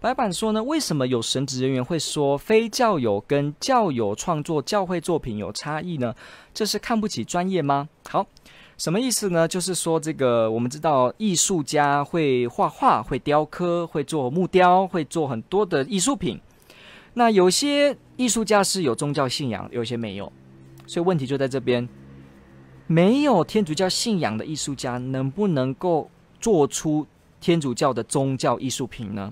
白板说呢，为什么有神职人员会说非教友跟教友创作教会作品有差异呢？这是看不起专业吗？好，什么意思呢？就是说这个我们知道艺术家会画画、会雕刻、会做木雕、会做很多的艺术品。那有些艺术家是有宗教信仰，有些没有，所以问题就在这边：没有天主教信仰的艺术家能不能够做出天主教的宗教艺术品呢？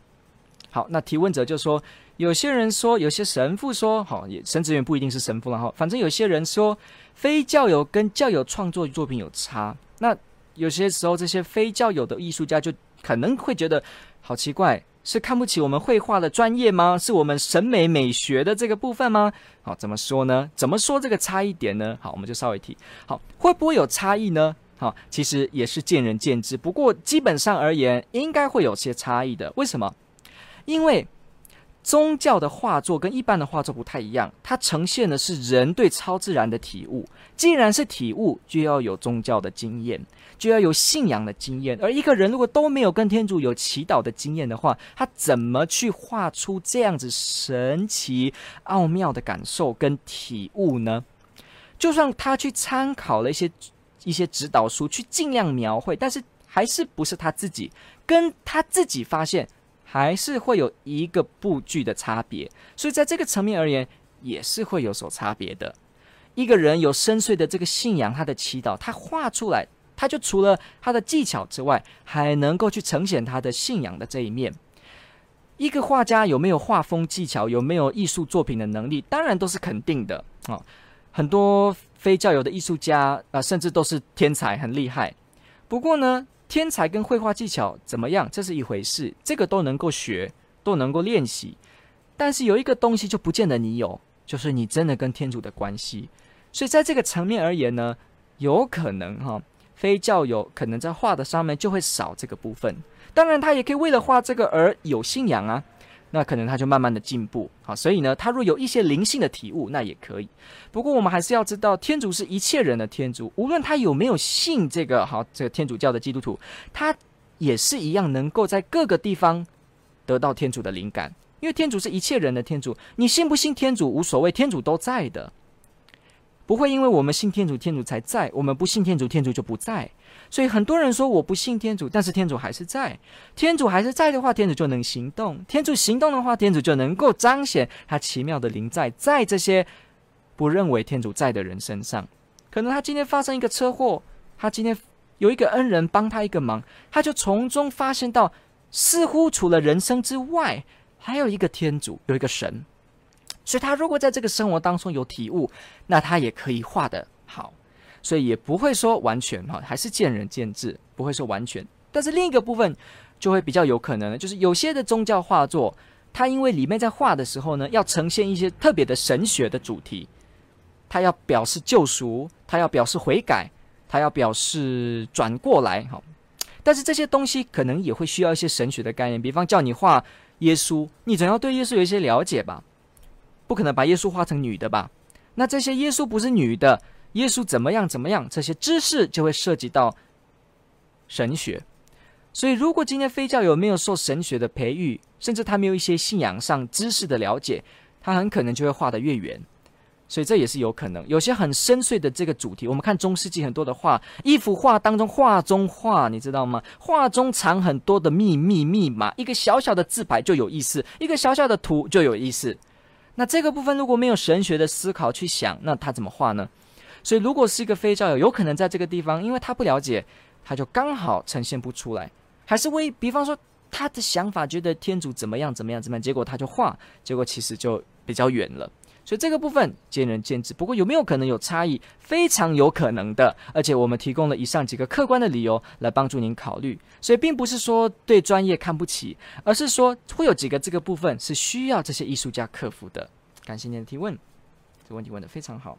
好，那提问者就说，有些人说，有些神父说，好，也神职员不一定是神父了哈，反正有些人说，非教友跟教友创作作品有差。那有些时候，这些非教友的艺术家就可能会觉得，好奇怪，是看不起我们绘画的专业吗？是我们审美美学的这个部分吗？好，怎么说呢？怎么说这个差异点呢？好，我们就稍微提。好，会不会有差异呢？好，其实也是见仁见智。不过基本上而言，应该会有些差异的。为什么？因为宗教的画作跟一般的画作不太一样，它呈现的是人对超自然的体悟。既然是体悟，就要有宗教的经验，就要有信仰的经验。而一个人如果都没有跟天主有祈祷的经验的话，他怎么去画出这样子神奇奥妙的感受跟体悟呢？就算他去参考了一些一些指导书，去尽量描绘，但是还是不是他自己跟他自己发现。还是会有一个步距的差别，所以在这个层面而言，也是会有所差别的。一个人有深邃的这个信仰，他的祈祷，他画出来，他就除了他的技巧之外，还能够去呈现他的信仰的这一面。一个画家有没有画风技巧，有没有艺术作品的能力，当然都是肯定的啊、很多非教友的艺术家啊、甚至都是天才，很厉害。不过呢，天才跟绘画技巧怎么样？这是一回事，这个都能够学，都能够练习。但是有一个东西就不见得你有，就是你真的跟天主的关系。所以在这个层面而言呢，有可能哈，非教友可能在画的上面就会少这个部分。当然，他也可以为了画这个而有信仰啊。那可能他就慢慢的进步，好，所以呢，他若有一些灵性的体悟，那也可以。不过我们还是要知道，天主是一切人的天主，无论他有没有信这个好这个天主教的基督徒，他也是一样能够在各个地方得到天主的灵感，因为天主是一切人的天主，你信不信天主无所谓，天主都在的。不会因为我们信天主，天主才在；我们不信天主，天主就不在。所以很多人说我不信天主，但是天主还是在。天主还是在的话，天主就能行动。天主行动的话，天主就能够彰显他奇妙的灵在，在这些不认为天主在的人身上。可能他今天发生一个车祸，他今天有一个恩人帮他一个忙，他就从中发现到，似乎除了人生之外，还有一个天主，有一个神。所以他如果在这个生活当中有体悟，那他也可以画得好，所以也不会说完全哈，还是见仁见智，不会说完全。但是另一个部分就会比较有可能，就是有些的宗教画作，它因为里面在画的时候呢，要呈现一些特别的神学的主题，它要表示救赎，它要表示悔改，它要表示转过来哈。但是这些东西可能也会需要一些神学的概念，比方叫你画耶稣，你总要对耶稣有一些了解吧。不可能把耶稣画成女的吧？那这些耶稣不是女的，耶稣怎么样怎么样？这些知识就会涉及到神学。所以，如果今天非教友没有受神学的培育，甚至他没有一些信仰上知识的了解，他很可能就会画得越远。所以这也是有可能。有些很深邃的这个主题，我们看中世纪很多的画，一幅画当中画中画，你知道吗？画中藏很多的秘密密码，一个小小的字牌就有意思，一个小小的图就有意思。那这个部分如果没有神学的思考去想，那他怎么画呢？所以如果是一个非教友，有可能在这个地方，因为他不了解，他就刚好呈现不出来。还是为比方说他的想法觉得天主怎么样怎么样怎么样，结果他就画，结果其实就比较远了。所以这个部分见仁见智。不过有没有可能有差异？非常有可能的。而且我们提供了以上几个客观的理由来帮助您考虑。所以并不是说对专业看不起，而是说会有几个这个部分是需要这些艺术家克服的。感谢您的提问，这个问题问得非常好。